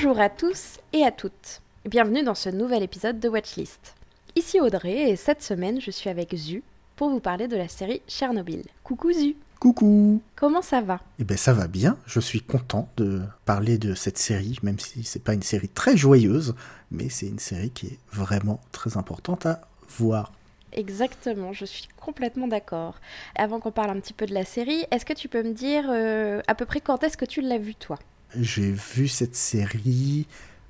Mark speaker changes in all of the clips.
Speaker 1: Bonjour à tous et à toutes. Bienvenue dans ce nouvel épisode de Watchlist. Ici Audrey et cette semaine je suis avec Zu pour vous parler de la série Chernobyl. Coucou Zu.
Speaker 2: Coucou
Speaker 1: Comment ça va?
Speaker 2: Eh ben ça va bien, je suis content de parler de cette série, même si c'est pas une série très joyeuse, mais c'est une série qui est vraiment très importante à voir.
Speaker 1: Exactement, je suis complètement d'accord. Avant qu'on parle un petit peu de la série, est-ce que tu peux me dire euh, à peu près quand est-ce que tu l'as vue toi?
Speaker 2: J'ai vu cette série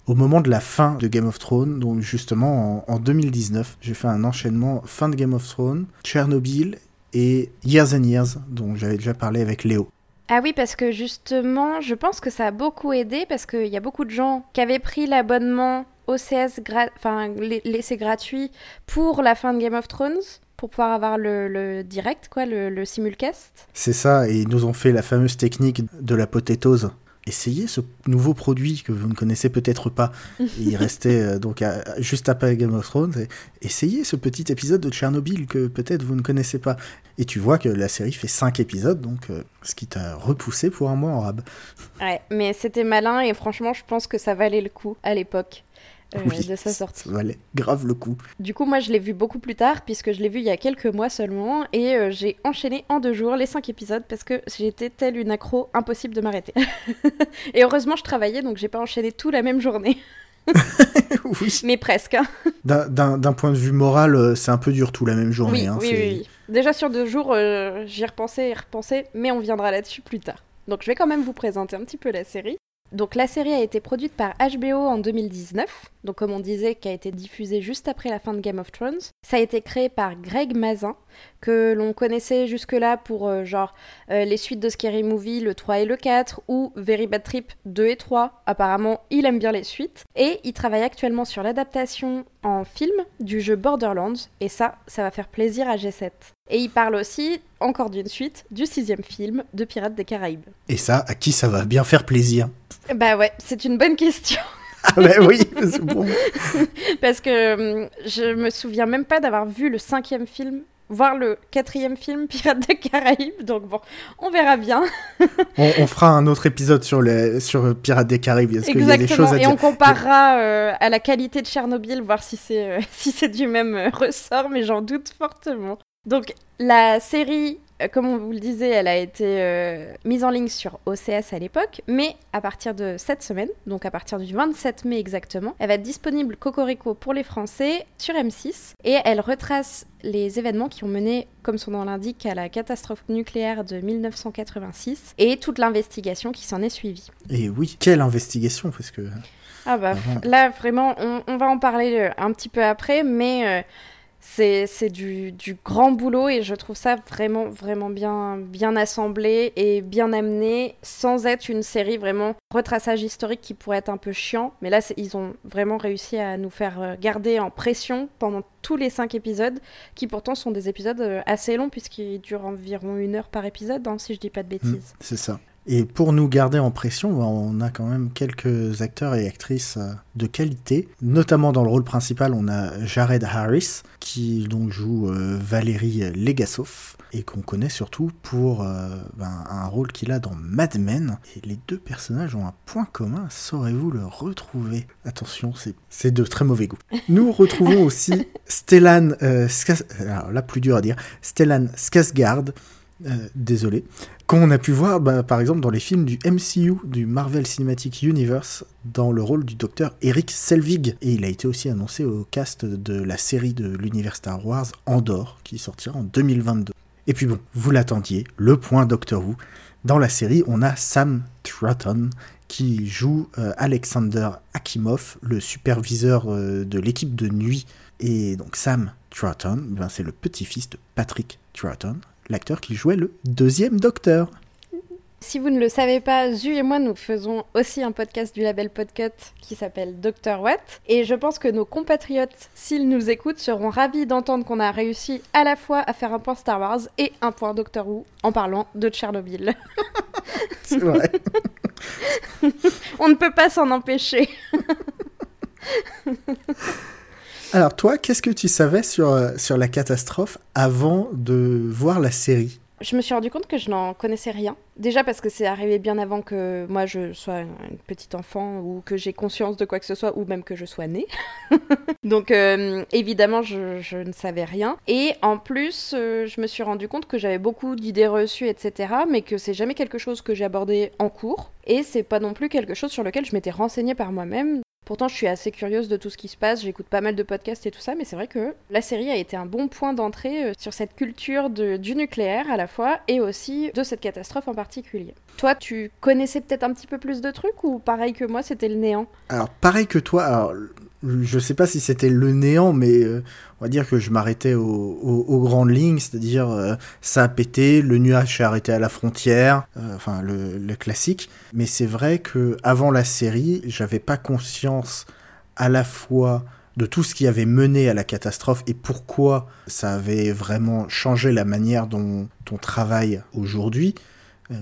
Speaker 2: au moment de la fin de Game of Thrones, donc justement en, en 2019. J'ai fait un enchaînement fin de Game of Thrones, Tchernobyl et Years and Years, dont j'avais déjà parlé avec Léo.
Speaker 1: Ah oui, parce que justement, je pense que ça a beaucoup aidé parce qu'il y a beaucoup de gens qui avaient pris l'abonnement OCS, enfin laissé gratuit pour la fin de Game of Thrones, pour pouvoir avoir le, le direct, quoi, le, le simulcast.
Speaker 2: C'est ça, et ils nous ont fait la fameuse technique de la potatoes. Essayez ce nouveau produit que vous ne connaissez peut-être pas. Et il restait euh, donc à- juste après Game of Thrones. et essayez ce petit épisode de Tchernobyl que peut-être vous ne connaissez pas. Et tu vois que la série fait 5 épisodes, donc euh, ce qui t'a repoussé pour un mois en rab.
Speaker 1: Ouais, mais c'était malin et franchement, je pense que ça valait le coup à l'époque euh,
Speaker 2: Oui,
Speaker 1: de sa
Speaker 2: ça
Speaker 1: sortie.
Speaker 2: valait grave le coup.
Speaker 1: Du coup, moi, je l'ai vu beaucoup plus tard, puisque je l'ai vu il y a quelques mois seulement, et euh, j'ai enchaîné en deux jours les cinq épisodes parce que j'étais telle une accro, impossible de m'arrêter. et heureusement, je travaillais, donc j'ai pas enchaîné tout la même journée,
Speaker 2: oui.
Speaker 1: mais presque. hein.
Speaker 2: D'un- point de vue moral, euh, c'est un peu dur tout la même journée.
Speaker 1: oui,
Speaker 2: hein,
Speaker 1: oui, oui, oui. Déjà sur deux jours, euh, j'y repensais et repensais, mais on viendra là-dessus plus tard. Donc je vais quand même vous présenter un petit peu la série. Donc la série a été produite par HBO en 2019, donc comme on disait, qui a été diffusée juste après la fin de Game of Thrones. Ça a été créé par Greg Mazin, que l'on connaissait jusque-là pour euh, genre euh, les suites de Scary Movie, le 3 et le 4, ou Very Bad Trip 2 et 3. Apparemment, il aime bien les suites. Et il travaille actuellement sur l'adaptation en film du jeu Borderlands, et ça, ça va faire plaisir à G7. Et il parle aussi, encore d'une suite, du sixième film de Pirates des Caraïbes.
Speaker 2: Et ça, à qui ça va bien faire plaisir
Speaker 1: Bah ouais, c'est une bonne question.
Speaker 2: Ah bah oui, parce que bon,
Speaker 1: Parce que hum, je me souviens même pas d'avoir vu le cinquième film, voire le quatrième film Pirates des Caraïbes. Donc bon, on verra bien.
Speaker 2: on, on fera un autre épisode sur, les, sur Pirates des Caraïbes, parce qu'il y a des choses
Speaker 1: Exactement.
Speaker 2: à
Speaker 1: Et
Speaker 2: dire.
Speaker 1: on comparera euh, à la qualité de Tchernobyl, voir si c'est euh, si c'est du même euh, ressort, mais j'en doute fortement. Donc la série, comme on vous le disait, elle a été euh, mise en ligne sur OCS à l'époque, mais à partir de cette semaine, donc à partir du 27 mai exactement, elle va être disponible Cocorico pour les Français sur M6 et elle retrace les événements qui ont mené, comme son nom l'indique, à la catastrophe nucléaire de 1986 et toute l'investigation qui s'en est suivie.
Speaker 2: Et oui, quelle investigation, parce que
Speaker 1: Ah bah là vraiment on, on va en parler euh, un petit peu après mais euh, c'est du, du grand boulot et je trouve ça vraiment vraiment bien bien assemblé et bien amené sans être une série vraiment retraçage historique qui pourrait être un peu chiant mais là ils ont vraiment réussi à nous faire euh, garder en pression pendant tous les cinq épisodes qui pourtant sont des épisodes euh, assez longs puisqu'ils durent environ une heure par épisode hein, si je dis pas de
Speaker 2: hmm,
Speaker 1: bêtises.
Speaker 2: c'est ça. Et pour nous garder en pression, bah, on a quand même quelques acteurs et actrices euh, de qualité. Notamment dans le rôle principal, on a Jared Harris, qui donc joue euh, Valérie Legasov, et qu'on connaît surtout pour euh, ben, un rôle qu'il a dans Mad Men. Et les deux personnages ont un point commun, saurez-vous le retrouver? Attention, c'est- c'est de très mauvais goût. Nous retrouvons aussi Stellan, euh, Skas- alors là plus dur à dire, Stellan Skarsgård, euh, désolé, qu'on a pu voir bah, par exemple dans les films du MCU, du Marvel Cinematic Universe, dans le rôle du docteur Eric Selvig. Et il a été aussi annoncé au cast de la série de l'univers Star Wars Andor, qui sortira en 2022. Et puis bon, vous l'attendiez, le point Doctor Who. Dans la série, on a Sam Troughton qui joue euh, Alexander Akimov, le superviseur euh, de l'équipe de nuit. Et donc Sam Troughton, ben, c'est le petit-fils de Patrick Troughton, l'acteur qui jouait le deuxième Docteur.
Speaker 1: Si vous ne le savez pas, Zu et moi, nous faisons aussi un podcast du label Podcut qui s'appelle Dr. Watt. Et je pense que nos compatriotes, s'ils nous écoutent, seront ravis d'entendre qu'on a réussi à la fois à faire un point Star Wars et un point Doctor Who en parlant de Tchernobyl.
Speaker 2: C'est vrai.
Speaker 1: On ne peut pas s'en empêcher.
Speaker 2: Alors toi, qu'est-ce que tu savais sur, euh, sur la catastrophe avant de voir la série?
Speaker 1: Je me suis rendu compte que je n'en connaissais rien. Déjà parce que c'est arrivé bien avant que moi je sois une petite enfant ou que j'ai conscience de quoi que ce soit ou même que je sois née. Donc euh, évidemment je, ne savais rien. Et en plus euh, je me suis rendu compte que j'avais beaucoup d'idées reçues etc. Mais que c'est jamais quelque chose que j'ai abordé en cours. Et c'est pas non plus quelque chose sur lequel je m'étais renseignée par moi-même. Pourtant, je suis assez curieuse de tout ce qui se passe, j'écoute pas mal de podcasts et tout ça, mais c'est vrai que la série a été un bon point d'entrée euh, sur cette culture du nucléaire à la fois et aussi de cette catastrophe en particulier. Toi, tu connaissais peut-être un petit peu plus de trucs ou pareil que moi, c'était le néant?
Speaker 2: Alors, pareil que toi, je sais pas si c'était le néant, mais euh, on va dire que je m'arrêtais aux, grandes lignes, c'est-à-dire euh, ça a pété, le nuage s'est arrêté à la frontière, euh, enfin le, classique. Mais c'est vrai que avant la série, j'avais pas conscience à la fois de tout ce qui avait mené à la catastrophe et pourquoi ça avait vraiment changé la manière dont on travaille aujourd'hui.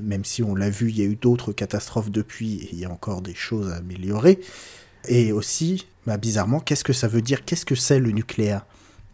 Speaker 2: Même si on l'a vu, il y a eu d'autres catastrophes depuis et il y a encore des choses à améliorer. Et aussi, bah, bizarrement, qu'est-ce que ça veut dire? Qu'est-ce que c'est le nucléaire?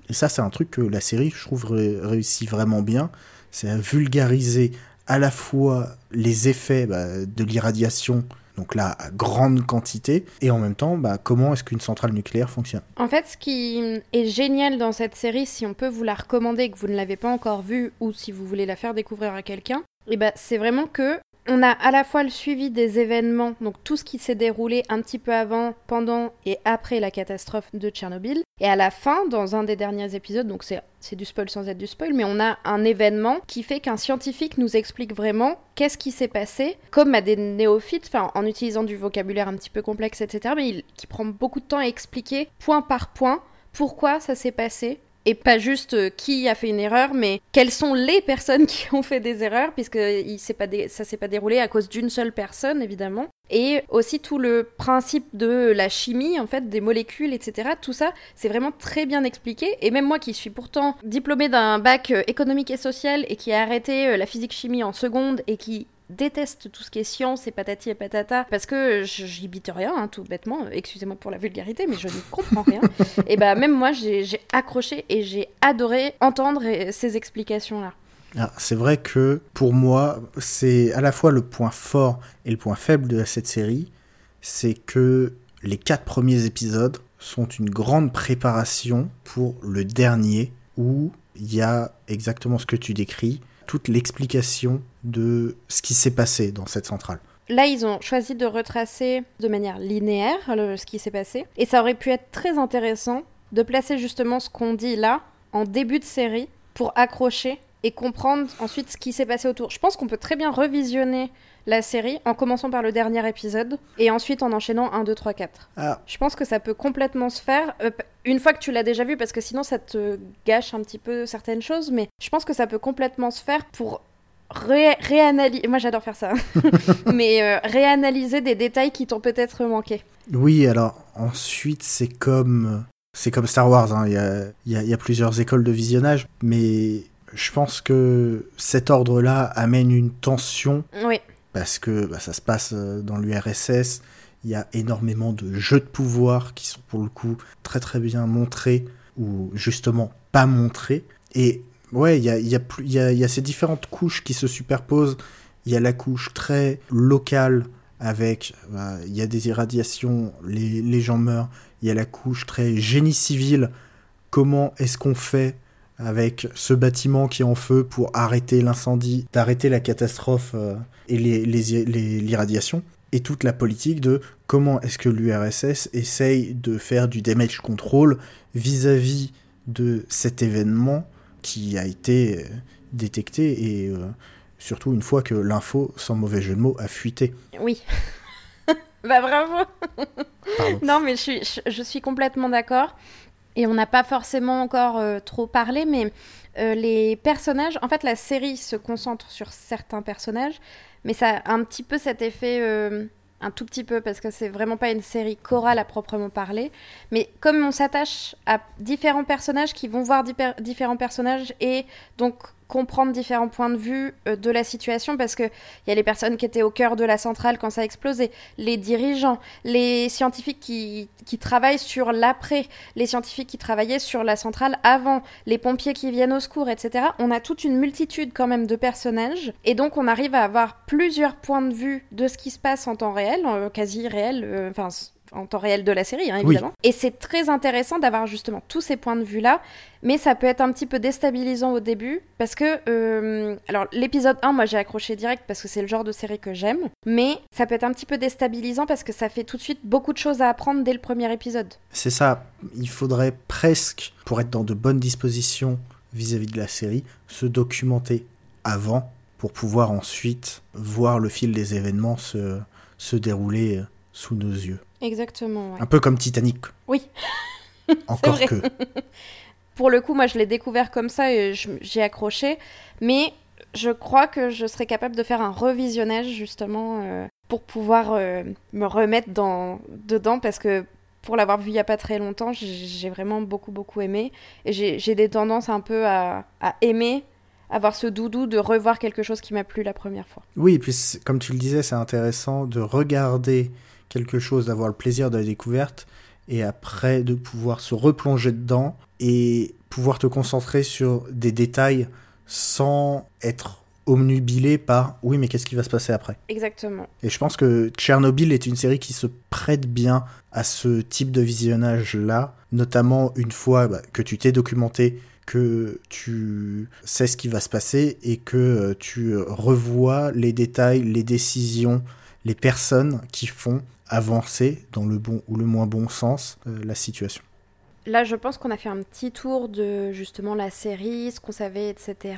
Speaker 2: Et ça, c'est un truc que la série, je trouve, réussit vraiment bien. C'est à vulgariser à la fois les effets bah, de l'irradiation, donc là, à grande quantité, et en même temps, bah, comment est-ce qu'une centrale nucléaire fonctionne?
Speaker 1: En fait, ce qui est génial dans cette série, si on peut vous la recommander que vous ne l'avez pas encore vue, ou si vous voulez la faire découvrir à quelqu'un, et bah, c'est vraiment que on a à la fois le suivi des événements, donc tout ce qui s'est déroulé un petit peu avant, pendant et après la catastrophe de Tchernobyl. Et à la fin, dans un des derniers épisodes, donc c'est du spoil sans être du spoil, mais on a un événement qui fait qu'un scientifique nous explique vraiment qu'est-ce qui s'est passé, comme à des néophytes, en utilisant du vocabulaire un petit peu complexe, etc., mais qui prend beaucoup de temps à expliquer point par point pourquoi ça s'est passé, et pas juste euh, qui a fait une erreur, mais quelles sont les personnes qui ont fait des erreurs, puisque il pas s'est pas déroulé à cause d'une seule personne, évidemment. Et aussi tout le principe de la chimie, en fait, des molécules, etc. Tout ça, c'est vraiment très bien expliqué. Et même moi qui suis pourtant diplômée d'un bac euh, économique et social et qui a arrêté euh, la physique-chimie en seconde et qui déteste tout ce qui est science et patati et patata parce que j'y bite rien, hein, tout bêtement. Excusez-moi pour la vulgarité, mais je ne comprends rien. et bah, même moi, j'ai accroché et j'ai adoré entendre ces explications-là.
Speaker 2: Ah, c'est vrai que pour moi, c'est à la fois le point fort et le point faible de cette série. C'est que les quatre premiers épisodes sont une grande préparation pour le dernier où il y a exactement ce que tu décris, toute l'explication de ce qui s'est passé dans cette centrale.
Speaker 1: Là, ils ont choisi de retracer de manière linéaire ce qui s'est passé. Et ça aurait pu être très intéressant de placer justement ce qu'on dit là en début de série pour accrocher et comprendre ensuite ce qui s'est passé autour. Je pense qu'on peut très bien revisionner la série en commençant par le dernier épisode et ensuite en enchaînant 1, 2, 3, 4. Je pense que ça peut complètement se faire euh, une fois que tu l'as déjà vu parce que sinon ça te gâche un petit peu certaines choses, mais je pense que ça peut complètement se faire pour réanalyser. Moi j'adore faire ça, mais euh, réanalyser des détails qui t'ont peut-être manqué.
Speaker 2: Oui, alors ensuite c'est comme. C'est comme Star Wars, hein. il y, a, y, a, plusieurs écoles de visionnage, mais je pense que cet ordre-là amène une tension
Speaker 1: oui
Speaker 2: parce que bah, ça se passe euh, dans l'URSS. Il y a énormément de jeux de pouvoir qui sont pour le coup très très bien montrés ou justement pas montrés. Et ouais, il y a, y, a, y, a, y a, ces différentes couches qui se superposent. Il y a la couche très locale avec, bah, il y a des irradiations, les, les gens meurent. Il y a la couche très génie civil. Comment est-ce qu'on fait avec ce bâtiment qui est en feu pour arrêter l'incendie, d'arrêter la catastrophe euh, et l'irradiation, les, les, et toute la politique de comment est-ce que l'URSS essaye de faire du damage control vis-à-vis de cet événement qui a été euh, détecté et euh, surtout une fois que l'info, sans mauvais jeu de mots, a fuité.
Speaker 1: Oui. bah bravo. non mais je suis, je suis complètement d'accord. Et on n'a pas forcément encore euh, trop parlé, mais euh, les personnages, en fait, la série se concentre sur certains personnages, mais ça a un petit peu cet effet, euh, un tout petit peu, parce que c'est vraiment pas une série chorale à proprement parler. Mais comme on s'attache à différents personnages qui vont voir différents personnages et donc comprendre différents points de vue euh, de la situation parce que il y a les personnes qui étaient au cœur de la centrale quand ça a explosé, les dirigeants, les scientifiques qui, qui travaillent sur l'après, les scientifiques qui travaillaient sur la centrale avant, les pompiers qui viennent au secours, etc. On a toute une multitude quand même de personnages et donc on arrive à avoir plusieurs points de vue de ce qui se passe en temps réel, quasi réel, euh, enfin en temps réel de la série, hein, évidemment. Et c'est très intéressant d'avoir justement tous ces points de vue-là, mais ça peut être un petit peu déstabilisant au début, parce que, euh, alors l'épisode 1, moi j'ai accroché direct parce que c'est le genre de série que j'aime, mais ça peut être un petit peu déstabilisant parce que ça fait tout de suite beaucoup de choses à apprendre dès le premier épisode.
Speaker 2: C'est ça, il faudrait presque, pour être dans de bonnes dispositions vis-à-vis de la série, se documenter avant pour pouvoir ensuite voir le fil des événements se, se dérouler euh, sous nos yeux.
Speaker 1: Exactement.
Speaker 2: Un peu comme Titanic.
Speaker 1: Oui.
Speaker 2: Encore que.
Speaker 1: Pour le coup, moi, je l'ai découvert comme ça et j'ai accroché. Mais je crois que je serais capable de faire un revisionnage, justement, euh, pour pouvoir euh, me remettre dans, dedans. Parce que pour l'avoir vu il n'y a pas très longtemps, j'ai vraiment beaucoup, beaucoup aimé. Et j'ai des tendances un peu à, à aimer avoir ce doudou de revoir quelque chose qui m'a plu la première fois.
Speaker 2: Oui, et puis comme tu le disais, c'est intéressant de regarder quelque chose, d'avoir le plaisir de la découverte, et après de pouvoir se replonger dedans et pouvoir te concentrer sur des détails sans être omnubilé par oui mais qu'est-ce qui va se passer après?
Speaker 1: Exactement.
Speaker 2: Et je pense que Tchernobyl est une série qui se prête bien à ce type de visionnage là, notamment une fois bah, que tu t'es documenté, que tu sais ce qui va se passer et que euh, tu revois les détails, les décisions, les personnes qui font avancer dans le bon ou le moins bon sens euh, la situation.
Speaker 1: Là, je pense qu'on a fait un petit tour de justement la série, ce qu'on savait, etc.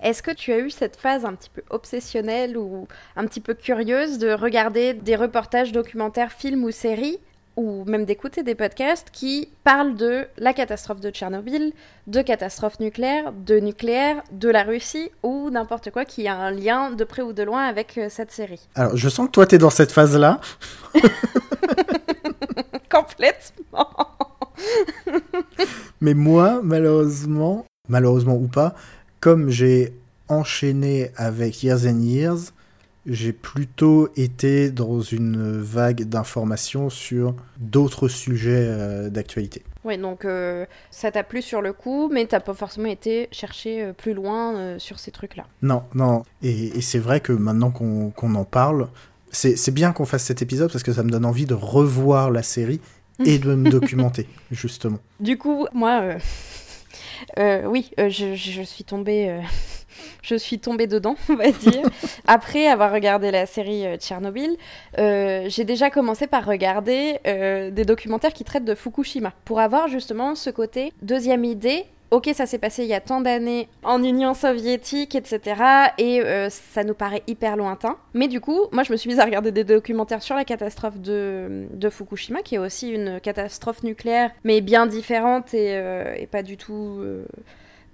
Speaker 1: Est-ce que tu as eu cette phase un petit peu obsessionnelle ou un petit peu curieuse de regarder des reportages, documentaires, films ou séries? Ou même d'écouter des podcasts qui parlent de la catastrophe de Tchernobyl, de catastrophe nucléaire, de nucléaire, de la Russie ou n'importe quoi qui a un lien de près ou de loin avec euh, cette série.
Speaker 2: Alors, je sens que toi, tu es dans cette phase-là.
Speaker 1: Complètement.
Speaker 2: Mais moi, malheureusement, malheureusement ou pas, comme j'ai enchaîné avec Years and Years, j'ai plutôt été dans une vague d'informations sur d'autres sujets euh, d'actualité.
Speaker 1: Oui, donc euh, ça t'a plu sur le coup, mais t'as pas forcément été chercher euh, plus loin sur ces trucs-là.
Speaker 2: Non, non. Et, c'est vrai que maintenant qu'on en parle, c'est bien qu'on fasse cet épisode parce que ça me donne envie de revoir la série et de me documenter, justement.
Speaker 1: Du coup, moi, oui, je, je, suis tombée je suis tombée dedans, on va dire. Après avoir regardé la série euh, Tchernobyl, euh, j'ai déjà commencé par regarder euh, des documentaires qui traitent de Fukushima, pour avoir justement ce côté deuxième idée. Ok, ça s'est passé il y a tant d'années en Union soviétique, etc. Et ça nous paraît hyper lointain. Mais du coup, moi, je me suis mise à regarder des documentaires sur la catastrophe de, Fukushima, qui est aussi une catastrophe nucléaire, mais bien différente et, et pas du tout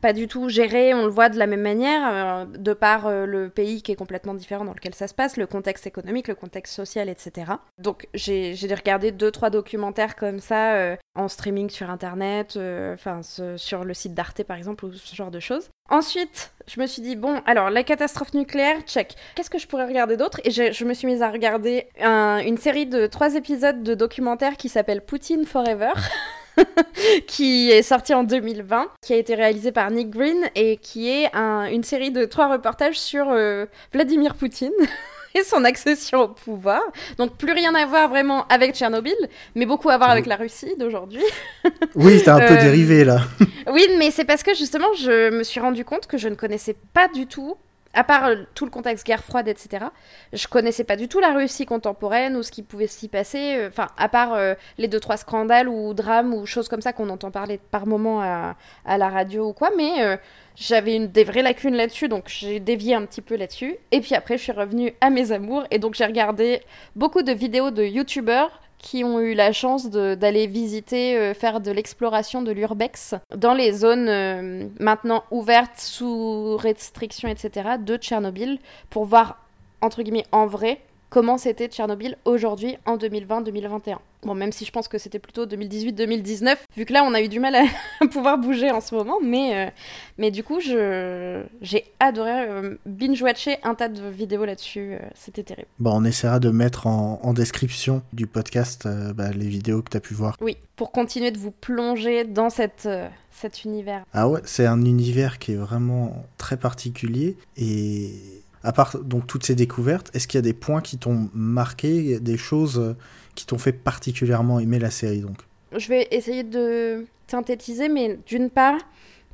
Speaker 1: pas du tout géré, on le voit de la même manière, euh, de par euh, le pays qui est complètement différent dans lequel ça se passe, le contexte économique, le contexte social, etc. Donc j'ai regardé deux, trois documentaires comme ça euh, en streaming sur Internet, enfin sur le site d'Arte par exemple, ou ce genre de choses. Ensuite, je me suis dit, bon, alors la catastrophe nucléaire, check. Qu'est-ce que je pourrais regarder d'autre? Et je, me suis mise à regarder une série de trois épisodes de documentaires qui s'appelle Poutine Forever. qui est sorti en 2020, qui a été réalisé par Nick Green et qui est une série de trois reportages sur euh, Vladimir Poutine. et son accession au pouvoir. Donc plus rien à voir vraiment avec Tchernobyl, mais beaucoup à voir avec la Russie d'aujourd'hui.
Speaker 2: oui, t'as un peu euh, dérivé là.
Speaker 1: oui, mais c'est parce que justement, je me suis rendu compte que je ne connaissais pas du tout à part euh, tout le contexte guerre froide, etc., je connaissais pas du tout la Russie contemporaine ou ce qui pouvait s'y passer. Euh, enfin, à part euh, les deux trois scandales ou drames ou choses comme ça qu'on entend parler par moment à, la radio ou quoi, mais j'avais des vraies lacunes là-dessus, donc j'ai dévié un petit peu là-dessus. Et puis après, je suis revenue à mes amours et donc j'ai regardé beaucoup de vidéos de youtubeurs qui ont eu la chance d'aller visiter, euh, faire de l'exploration de l'urbex dans les zones euh, maintenant ouvertes sous restriction, etc., de Tchernobyl, pour voir, entre guillemets, en vrai, comment c'était Tchernobyl aujourd'hui en 2020-2021. Bon, même si je pense que c'était plutôt 2018-2019, vu que là on a eu du mal à pouvoir bouger en ce moment, mais, euh, mais du coup j'ai adoré euh, binge-watcher un tas de vidéos là-dessus, euh, c'était terrible.
Speaker 2: Bon, on essaiera de mettre en, description du podcast bah, les vidéos que tu as pu voir.
Speaker 1: Oui, pour continuer de vous plonger dans cette, cet univers.
Speaker 2: Ah ouais, c'est un univers qui est vraiment très particulier et à part donc toutes ces découvertes, est-ce qu'il y a des points qui t'ont marqué, des choses euh, qui t'ont fait particulièrement aimer la série donc?
Speaker 1: Je vais essayer de synthétiser, mais d'une part,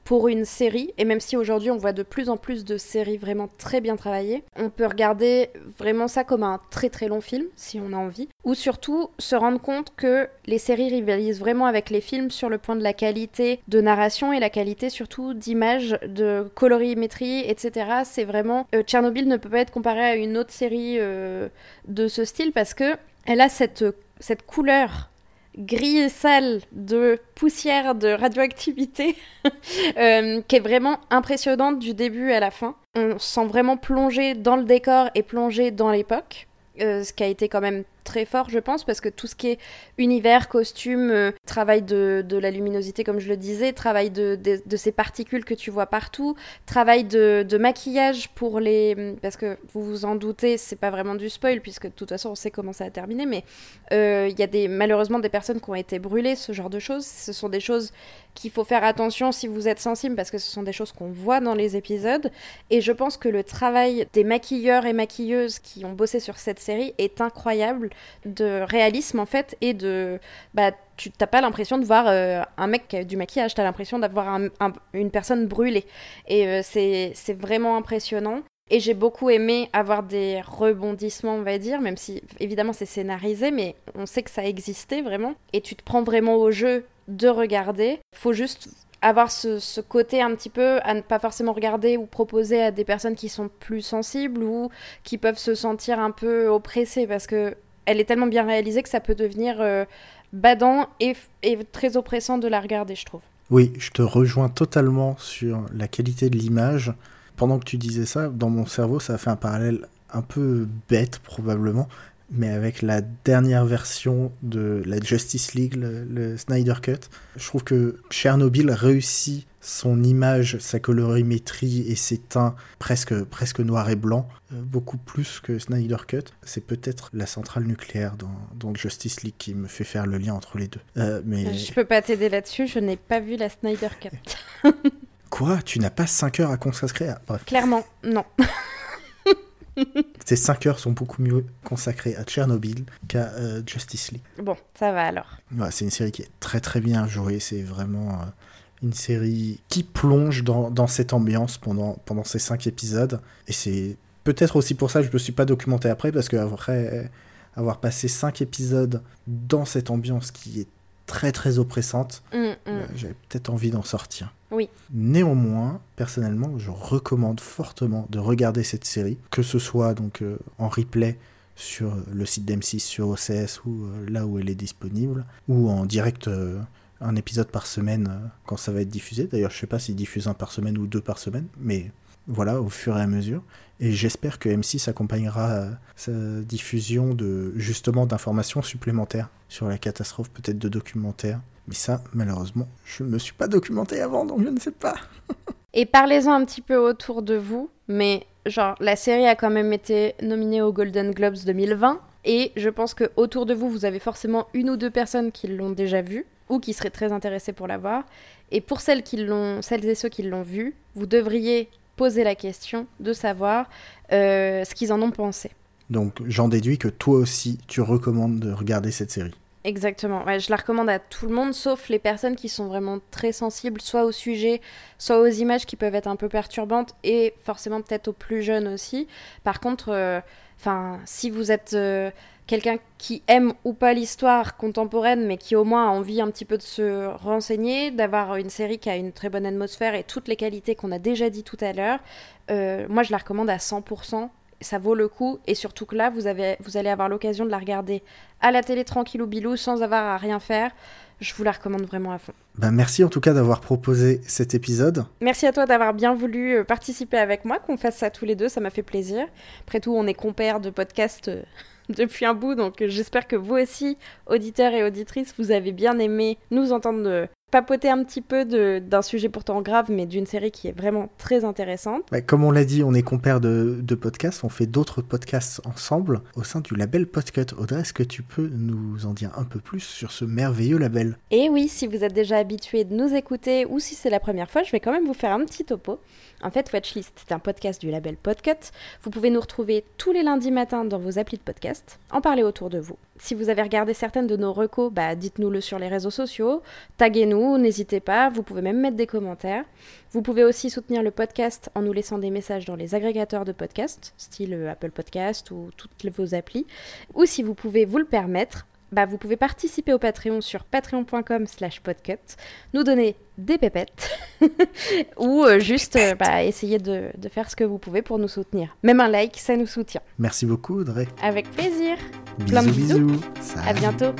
Speaker 1: pour une série, et même si aujourd'hui on voit de plus en plus de séries vraiment très bien travaillées, on peut regarder vraiment ça comme un très très long film, si on a envie, ou surtout se rendre compte que les séries rivalisent vraiment avec les films sur le point de la qualité de narration et la qualité surtout d'image, de colorimétrie, etc. C'est vraiment... Euh, Tchernobyl ne peut pas être comparé à une autre série euh, de ce style parce que elle a cette, cette couleur gris et sale de poussière, de radioactivité, euh, qui est vraiment impressionnante du début à la fin. On se sent vraiment plongé dans le décor et plongé dans l'époque. Euh, ce qui a été quand même très fort, je pense, parce que tout ce qui est univers, costume, euh, travail de, la luminosité, comme je le disais, travail de, ces particules que tu vois partout, travail de, maquillage pour les. Parce que vous vous en doutez, c'est pas vraiment du spoil, puisque de toute façon, on sait comment ça a terminé, mais euh, il y a des, malheureusement des personnes qui ont été brûlées, ce genre de choses. Ce sont des choses qu'il faut faire attention si vous êtes sensible, parce que ce sont des choses qu'on voit dans les épisodes. Et je pense que le travail des maquilleurs et maquilleuses qui ont bossé sur cette série est incroyable de réalisme en fait et de bah tu t'as pas l'impression de voir euh, un mec qui a du maquillage, tu as l'impression d'avoir une personne brûlée. Et euh, c'est vraiment impressionnant. Et j'ai beaucoup aimé avoir des rebondissements, on va dire, même si évidemment c'est scénarisé, mais on sait que ça existait vraiment. Et tu te prends vraiment au jeu de regarder. Faut juste avoir ce, côté un petit peu à ne pas forcément regarder ou proposer à des personnes qui sont plus sensibles ou qui peuvent se sentir un peu oppressées parce que elle est tellement bien réalisée que ça peut devenir euh, badant et, très oppressant de la regarder, je trouve.
Speaker 2: Oui, je te rejoins totalement sur la qualité de l'image. Pendant que tu disais ça, dans mon cerveau, ça a fait un parallèle un peu bête probablement, mais avec la dernière version de la Justice League, le, Snyder Cut, je trouve que Chernobyl réussit son image, sa colorimétrie et ses teints presque, presque noir et blanc, euh, beaucoup plus que Snyder Cut. C'est peut-être la centrale nucléaire dans, dans, Justice League qui me fait faire le lien entre les deux. Euh, mais...
Speaker 1: Je peux pas t'aider là-dessus, je n'ai pas vu la Snyder Cut.
Speaker 2: Quoi? Tu n'as pas 5 heures à consacrer à... Bref.
Speaker 1: Clairement, non.
Speaker 2: Ces 5 heures sont beaucoup mieux consacrées à Tchernobyl qu'à euh, Justice League.
Speaker 1: Bon, ça va alors.
Speaker 2: c'est une série qui est très très bien jouée. C'est vraiment une série qui plonge dans, cette ambiance pendant, pendant ces cinq épisodes. Et c'est peut-être aussi pour ça que je ne me suis pas documenté après, parce qu'après avoir passé cinq épisodes dans cette ambiance qui est très très oppressante, mm, mm. Euh, j'avais peut-être envie d'en sortir. Néanmoins, personnellement, je recommande fortement de regarder cette série, que ce soit donc euh, en replay sur le site d'M6 sur OCS ou euh, là où elle est disponible, ou en direct un épisode par semaine euh, quand ça va être diffusé. D'ailleurs, je sais pas s'ils diffusent un par semaine ou deux par semaine, mais voilà, au fur et à mesure. Et j'espère que M6 accompagnera euh, sa diffusion de justement d'informations supplémentaires sur la catastrophe, peut-être de documentaires. Mais ça, malheureusement, je ne me suis pas documenté avant, donc je ne sais pas.
Speaker 1: et parlez-en un petit peu autour de vous, mais genre, la série a quand même été nominée aux Golden Globes 2020. Et je pense que autour de vous, vous avez forcément une ou deux personnes qui l'ont déjà vue ou qui seraient très intéressés pour la voir. Et pour celles, qui l'ont, celles et ceux qui l'ont vu, vous devriez poser la question de savoir euh, ce qu'ils en ont pensé.
Speaker 2: Donc j'en déduis que toi aussi, tu recommandes de regarder cette série.
Speaker 1: Exactement, je la recommande à tout le monde, sauf les personnes qui sont vraiment très sensibles, soit au sujet, soit aux images qui peuvent être un peu perturbantes, et forcément peut-être aux plus jeunes aussi. Par contre, euh, si vous êtes euh, quelqu'un qui aime ou pas l'histoire contemporaine, mais qui au moins a envie un petit peu de se renseigner, d'avoir une série qui a une très bonne atmosphère et toutes les qualités qu'on a déjà dit tout à l'heure, euh, moi je la recommande à 100%. Ça vaut le coup et surtout que là vous, avez, vous allez avoir l'occasion de la regarder à la télé tranquille ou bilou sans avoir à rien faire. Je vous la recommande vraiment à fond.
Speaker 2: Ben, merci en tout cas d'avoir proposé cet épisode.
Speaker 1: Merci à toi d'avoir bien voulu euh, participer avec moi, qu'on fasse ça tous les deux, ça m'a fait plaisir. Après tout, on est compères de podcast euh, depuis un bout, donc j'espère que vous aussi, auditeurs et auditrices, vous avez bien aimé nous entendre papoter un petit peu d'un sujet pourtant grave, mais d'une série qui est vraiment très intéressante.
Speaker 2: Bah, comme on l'a dit, on est compères de, de podcasts, on fait d'autres podcasts ensemble au sein du label Podcut. Audrey, est-ce que tu peux nous en dire un peu plus sur ce merveilleux label?
Speaker 1: Et oui, si vous êtes déjà habitué de nous écouter ou si c'est la première fois, je vais quand même vous faire un petit topo. En fait, Watchlist, c'est un podcast du label Podcut. Vous pouvez nous retrouver tous les lundis matins dans vos applis de podcast, en parler autour de vous. Si vous avez regardé certaines de nos recos, bah, dites-nous-le sur les réseaux sociaux, taguez-nous, n'hésitez pas, vous pouvez même mettre des commentaires. Vous pouvez aussi soutenir le podcast en nous laissant des messages dans les agrégateurs de podcasts, style euh, Apple Podcast ou toutes vos applis. Ou si vous pouvez vous le permettre, bah, vous pouvez participer au Patreon sur patreon.com slash podcut, nous donner des pépettes, ou euh, juste euh, bah, essayer de, de, faire ce que vous pouvez pour nous soutenir. Même un like, ça nous soutient.
Speaker 2: Merci beaucoup Audrey.
Speaker 1: Avec plaisir.
Speaker 2: Bisous, Plein de bisous.
Speaker 1: À bientôt.